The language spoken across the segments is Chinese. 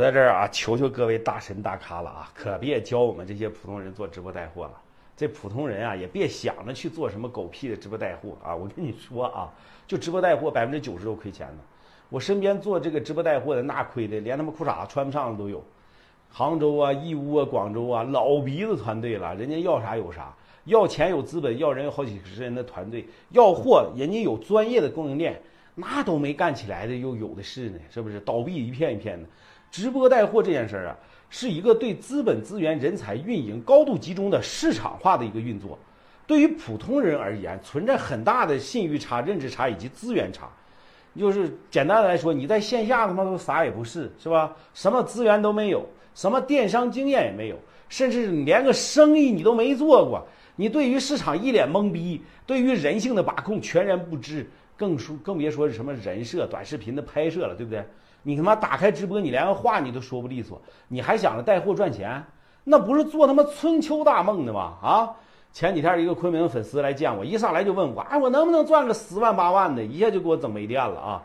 在这儿啊，求求各位大神大咖了啊，可别教我们这些普通人做直播带货了。这普通人啊，也别想着去做什么狗屁的直播带货啊！我跟你说啊，就直播带货，百分之九十都亏钱的。我身边做这个直播带货的，那亏的连他妈裤衩子穿不上的都有。杭州啊、义乌啊、广州啊，老鼻子团队了，人家要啥有啥，要钱有资本，要人有好几十人的团队，要货人家有专业的供应链，那都没干起来的又有的是呢，是不是？倒闭一片一片的。直播带货这件事儿啊，是一个对资本资源、人才运营高度集中的市场化的一个运作。对于普通人而言，存在很大的信誉差、认知差以及资源差。就是简单来说，你在线下他妈都啥也不是，是吧？什么资源都没有，什么电商经验也没有，甚至连个生意你都没做过。你对于市场一脸懵逼，对于人性的把控全然不知，更说更别说是什么人设、短视频的拍摄了，对不对？你他妈打开直播，你连个话你都说不利索，你还想着带货赚钱？那不是做他妈春秋大梦的吗？啊！前几天一个昆明粉丝来见我，一上来就问我，哎，我能不能赚个十万八万的？一下就给我整没电了啊！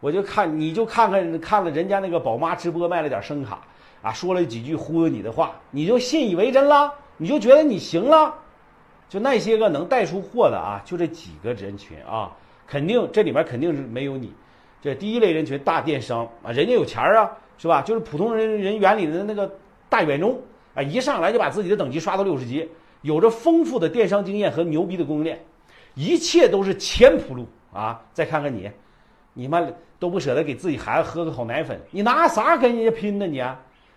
我就看你就看看看了人家那个宝妈直播卖了点声卡啊，说了几句忽悠你的话，你就信以为真了？你就觉得你行了？就那些个能带出货的啊，就这几个人群啊，肯定这里面肯定是没有你。这第一类人群，大电商啊，人家有钱儿啊，是吧？就是普通人人眼里的那个大远中啊，一上来就把自己的等级刷到六十级，有着丰富的电商经验和牛逼的供应链，一切都是前铺路啊！再看看你，你妈都不舍得给自己孩子喝个好奶粉，你拿啥跟人家拼呢？你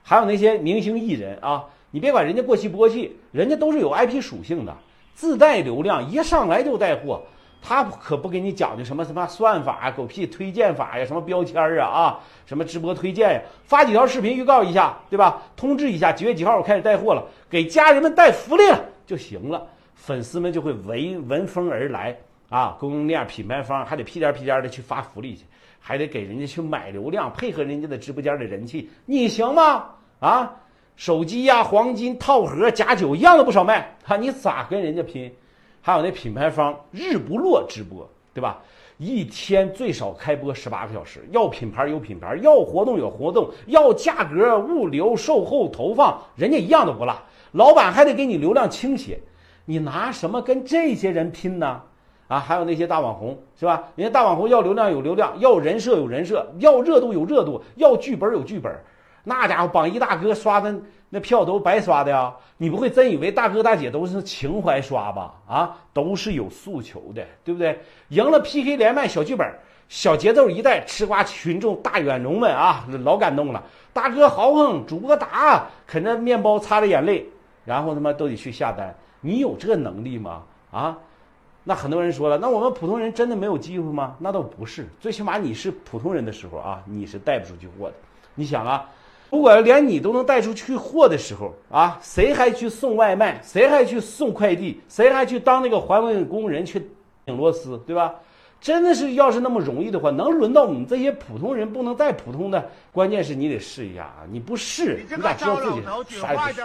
还有那些明星艺人啊，你别管人家过气不过气，人家都是有 IP 属性的，自带流量，一上来就带货。他可不给你讲究什么什么算法啊、狗屁推荐法呀、什么标签啊啊，什么直播推荐呀，发几条视频预告一下，对吧？通知一下几月几号我开始带货了，给家人们带福利了就行了，粉丝们就会闻闻风而来啊！供应链、品牌方还得屁颠屁颠的去发福利去，还得给人家去买流量，配合人家的直播间的人气，你行吗？啊，手机呀、黄金套盒、假酒一样的不少卖，哈，你咋跟人家拼？还有那品牌方日不落直播，对吧？一天最少开播十八个小时，要品牌有品牌，要活动有活动，要价格、物流、售后、投放，人家一样都不落。老板还得给你流量倾斜，你拿什么跟这些人拼呢？啊，还有那些大网红，是吧？人家大网红要流量有流量，要人设有人设，要热度有热度，要剧本有剧本。那家伙榜一大哥刷的那票都白刷的呀！你不会真以为大哥大姐都是情怀刷吧？啊，都是有诉求的，对不对？赢了 PK 连麦小剧本，小节奏一带，吃瓜群众大远农们啊，老感动了。大哥豪横，主播打，啃着面包擦着眼泪，然后他妈都得去下单。你有这能力吗？啊？那很多人说了，那我们普通人真的没有机会吗？那倒不是，最起码你是普通人的时候啊，你是带不出去货的。你想啊。如果连你都能带出去货的时候啊，谁还去送外卖？谁还去送快递？谁还去当那个环卫工人去拧螺丝？对吧？真的是要是那么容易的话，能轮到我们这些普通人不能再普通的？关键是你得试一下啊！你不试，你咋知道自己啥也不是？